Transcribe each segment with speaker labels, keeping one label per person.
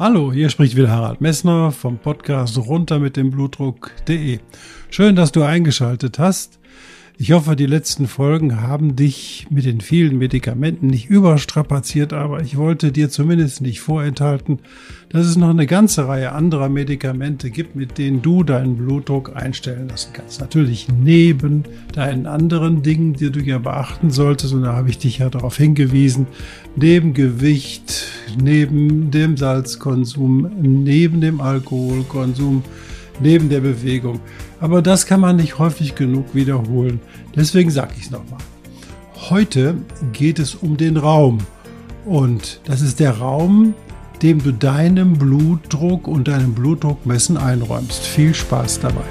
Speaker 1: Hallo, hier spricht wieder Harald Messner vom Podcast runter mit dem Blutdruck.de. Schön, dass du eingeschaltet hast. Ich hoffe, die letzten Folgen haben dich mit den vielen Medikamenten nicht überstrapaziert, aber ich wollte dir zumindest nicht vorenthalten, dass es noch eine ganze Reihe anderer Medikamente gibt, mit denen du deinen Blutdruck einstellen lassen kannst. Natürlich neben deinen anderen Dingen, die du ja beachten solltest, und da habe ich dich ja darauf hingewiesen, neben Gewicht, neben dem Salzkonsum, neben dem Alkoholkonsum, neben der Bewegung. Aber das kann man nicht häufig genug wiederholen. Deswegen sage ich es nochmal. Heute geht es um den Raum. Und das ist der Raum, dem du deinem Blutdruck und deinem Blutdruckmessen einräumst. Viel Spaß dabei.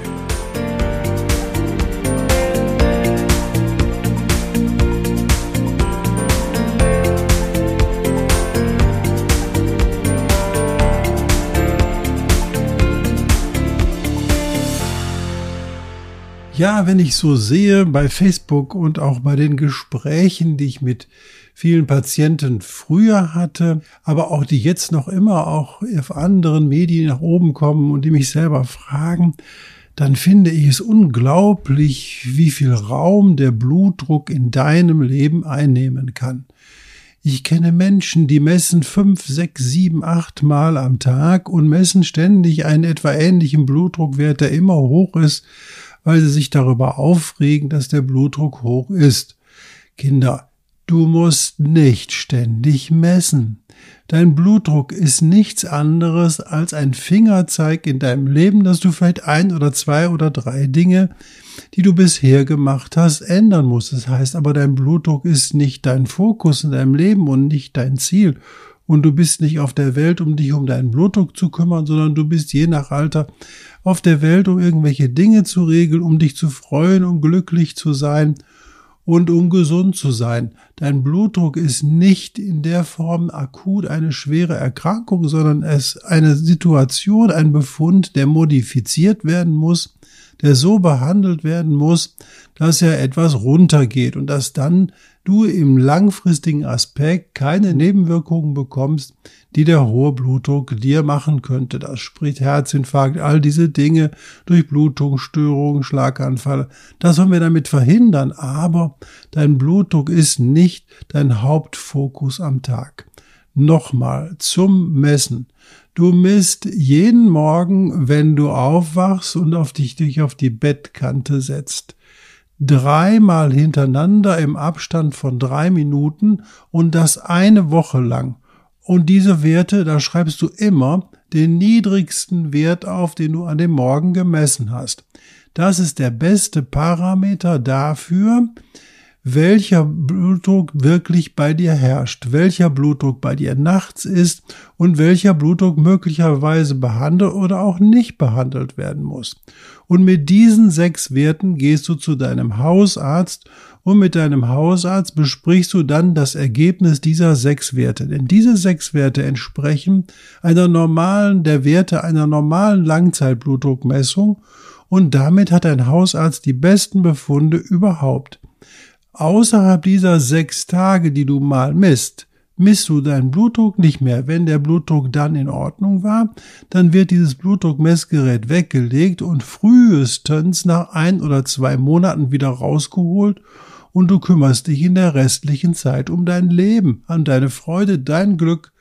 Speaker 1: Ja, wenn ich so sehe bei Facebook und auch bei den Gesprächen, die ich mit vielen Patienten früher hatte, aber auch die jetzt noch immer auch auf anderen Medien nach oben kommen und die mich selber fragen, dann finde ich es unglaublich, wie viel Raum der Blutdruck in deinem Leben einnehmen kann. Ich kenne Menschen, die messen fünf, sechs, sieben, acht Mal am Tag und messen ständig einen etwa ähnlichen Blutdruckwert, der immer hoch ist weil sie sich darüber aufregen, dass der Blutdruck hoch ist. Kinder, du musst nicht ständig messen. Dein Blutdruck ist nichts anderes als ein Fingerzeig in deinem Leben, dass du vielleicht ein oder zwei oder drei Dinge, die du bisher gemacht hast, ändern musst. Das heißt aber, dein Blutdruck ist nicht dein Fokus in deinem Leben und nicht dein Ziel. Und du bist nicht auf der Welt, um dich um deinen Blutdruck zu kümmern, sondern du bist je nach Alter auf der Welt, um irgendwelche Dinge zu regeln, um dich zu freuen, um glücklich zu sein und um gesund zu sein. Dein Blutdruck ist nicht in der Form akut eine schwere Erkrankung, sondern es ist eine Situation, ein Befund, der modifiziert werden muss, der so behandelt werden muss, dass er etwas runtergeht und dass dann du im langfristigen Aspekt keine Nebenwirkungen bekommst, die der hohe Blutdruck dir machen könnte. Das spricht Herzinfarkt, all diese Dinge, Durchblutungsstörungen, Schlaganfall. Das wollen wir damit verhindern, aber dein Blutdruck ist nicht dein Hauptfokus am Tag. Nochmal zum Messen. Du misst jeden Morgen, wenn du aufwachst und auf dich, dich auf die Bettkante setzt dreimal hintereinander im Abstand von drei Minuten und das eine Woche lang. Und diese Werte, da schreibst du immer den niedrigsten Wert auf, den du an dem Morgen gemessen hast. Das ist der beste Parameter dafür, welcher Blutdruck wirklich bei dir herrscht, welcher Blutdruck bei dir nachts ist und welcher Blutdruck möglicherweise behandelt oder auch nicht behandelt werden muss. Und mit diesen sechs Werten gehst du zu deinem Hausarzt und mit deinem Hausarzt besprichst du dann das Ergebnis dieser sechs Werte. Denn diese sechs Werte entsprechen einer normalen, der Werte einer normalen Langzeitblutdruckmessung und damit hat ein Hausarzt die besten Befunde überhaupt. Außerhalb dieser sechs Tage, die du mal misst, misst du deinen Blutdruck nicht mehr. Wenn der Blutdruck dann in Ordnung war, dann wird dieses Blutdruckmessgerät weggelegt und frühestens nach ein oder zwei Monaten wieder rausgeholt und du kümmerst dich in der restlichen Zeit um dein Leben, an deine Freude, dein Glück,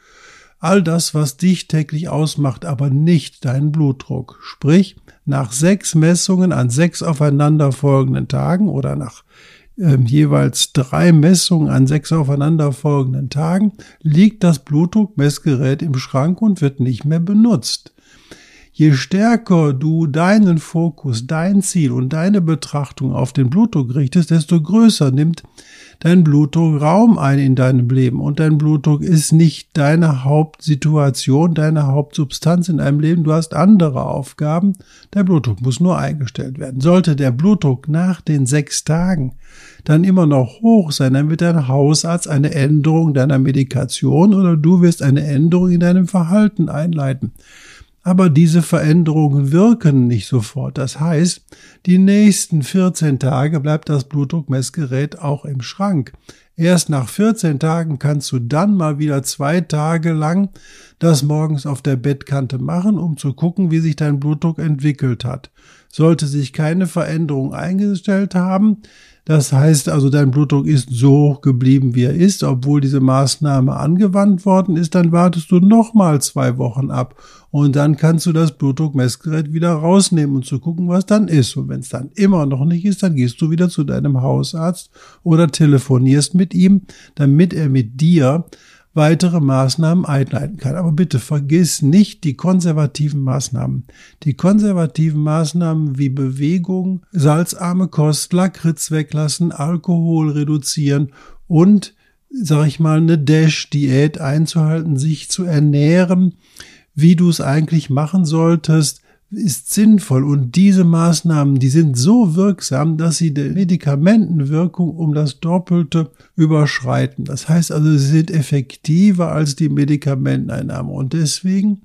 Speaker 1: all das, was dich täglich ausmacht, aber nicht deinen Blutdruck. Sprich, nach sechs Messungen an sechs aufeinanderfolgenden Tagen oder nach äh, jeweils drei Messungen an sechs aufeinanderfolgenden Tagen liegt das Blutdruckmessgerät im Schrank und wird nicht mehr benutzt. Je stärker du deinen Fokus, dein Ziel und deine Betrachtung auf den Blutdruck richtest, desto größer nimmt dein Blutdruck Raum ein in deinem Leben. Und dein Blutdruck ist nicht deine Hauptsituation, deine Hauptsubstanz in deinem Leben. Du hast andere Aufgaben. Der Blutdruck muss nur eingestellt werden. Sollte der Blutdruck nach den sechs Tagen dann immer noch hoch sein, dann wird dein Hausarzt eine Änderung deiner Medikation oder du wirst eine Änderung in deinem Verhalten einleiten. Aber diese Veränderungen wirken nicht sofort. Das heißt, die nächsten 14 Tage bleibt das Blutdruckmessgerät auch im Schrank. Erst nach 14 Tagen kannst du dann mal wieder zwei Tage lang das morgens auf der Bettkante machen, um zu gucken, wie sich dein Blutdruck entwickelt hat. Sollte sich keine Veränderung eingestellt haben, das heißt also, dein Blutdruck ist so geblieben, wie er ist, obwohl diese Maßnahme angewandt worden ist, dann wartest du nochmal zwei Wochen ab. Und dann kannst du das Blutdruckmessgerät wieder rausnehmen und zu gucken, was dann ist. Und wenn es dann immer noch nicht ist, dann gehst du wieder zu deinem Hausarzt oder telefonierst mit ihm, damit er mit dir weitere Maßnahmen einleiten kann. Aber bitte vergiss nicht die konservativen Maßnahmen. Die konservativen Maßnahmen wie Bewegung, salzarme Kost, Lakritz weglassen, Alkohol reduzieren und, sag ich mal, eine Dash-Diät einzuhalten, sich zu ernähren, wie du es eigentlich machen solltest, ist sinnvoll und diese Maßnahmen, die sind so wirksam, dass sie die Medikamentenwirkung um das Doppelte überschreiten. Das heißt also, sie sind effektiver als die Medikamenteneinnahme und deswegen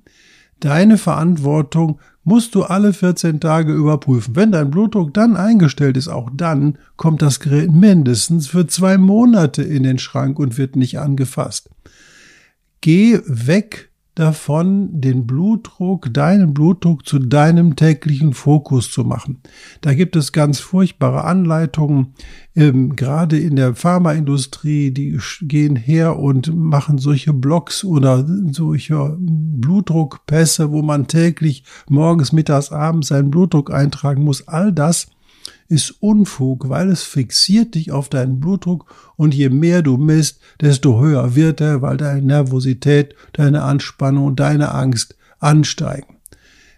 Speaker 1: deine Verantwortung musst du alle 14 Tage überprüfen. Wenn dein Blutdruck dann eingestellt ist, auch dann kommt das Gerät mindestens für zwei Monate in den Schrank und wird nicht angefasst. Geh weg davon, den Blutdruck, deinen Blutdruck zu deinem täglichen Fokus zu machen. Da gibt es ganz furchtbare Anleitungen, ähm, gerade in der Pharmaindustrie, die gehen her und machen solche Blogs oder solche Blutdruckpässe, wo man täglich morgens, mittags, abends seinen Blutdruck eintragen muss. All das ist Unfug, weil es fixiert dich auf deinen Blutdruck und je mehr du misst, desto höher wird er, weil deine Nervosität, deine Anspannung und deine Angst ansteigen.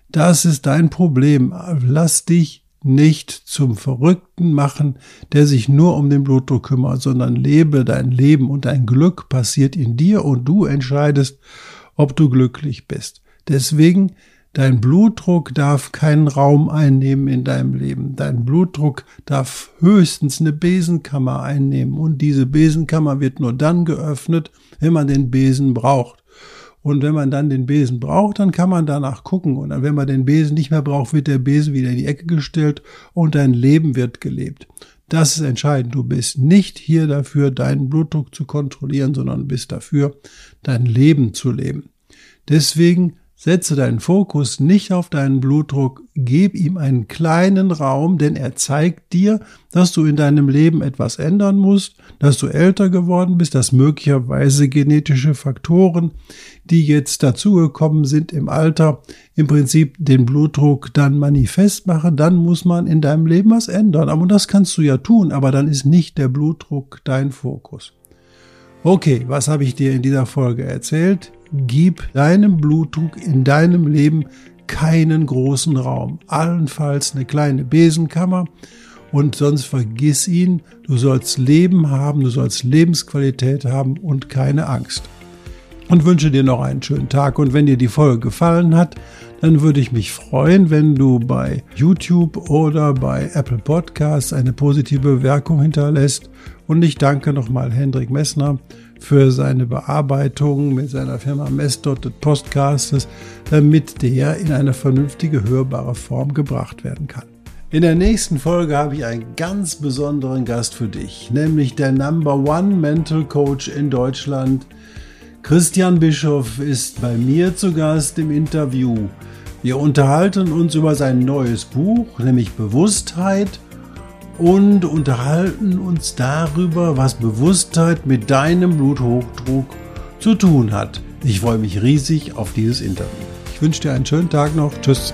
Speaker 1: Das ist dein Problem. Lass dich nicht zum Verrückten machen, der sich nur um den Blutdruck kümmert, sondern lebe dein Leben und dein Glück passiert in dir und du entscheidest, ob du glücklich bist. Deswegen Dein Blutdruck darf keinen Raum einnehmen in deinem Leben. Dein Blutdruck darf höchstens eine Besenkammer einnehmen. Und diese Besenkammer wird nur dann geöffnet, wenn man den Besen braucht. Und wenn man dann den Besen braucht, dann kann man danach gucken. Und wenn man den Besen nicht mehr braucht, wird der Besen wieder in die Ecke gestellt und dein Leben wird gelebt. Das ist entscheidend. Du bist nicht hier dafür, deinen Blutdruck zu kontrollieren, sondern bist dafür, dein Leben zu leben. Deswegen Setze deinen Fokus nicht auf deinen Blutdruck, gib ihm einen kleinen Raum, denn er zeigt dir, dass du in deinem Leben etwas ändern musst, dass du älter geworden bist, dass möglicherweise genetische Faktoren, die jetzt dazugekommen sind im Alter, im Prinzip den Blutdruck dann manifest machen, dann muss man in deinem Leben was ändern. Aber das kannst du ja tun, aber dann ist nicht der Blutdruck dein Fokus. Okay, was habe ich dir in dieser Folge erzählt? Gib deinem Blutdruck in deinem Leben keinen großen Raum, allenfalls eine kleine Besenkammer und sonst vergiss ihn, du sollst Leben haben, du sollst Lebensqualität haben und keine Angst. Und wünsche dir noch einen schönen Tag und wenn dir die Folge gefallen hat, dann würde ich mich freuen, wenn du bei YouTube oder bei Apple Podcasts eine positive Bewertung hinterlässt. Und ich danke nochmal Hendrik Messner für seine Bearbeitung mit seiner Firma Messdotted Podcastes, damit der in eine vernünftige, hörbare Form gebracht werden kann. In der nächsten Folge habe ich einen ganz besonderen Gast für dich, nämlich der Number One Mental Coach in Deutschland. Christian Bischoff ist bei mir zu Gast im Interview. Wir unterhalten uns über sein neues Buch, nämlich Bewusstheit und unterhalten uns darüber, was Bewusstheit mit deinem Bluthochdruck zu tun hat. Ich freue mich riesig auf dieses Interview. Ich wünsche dir einen schönen Tag noch. Tschüss.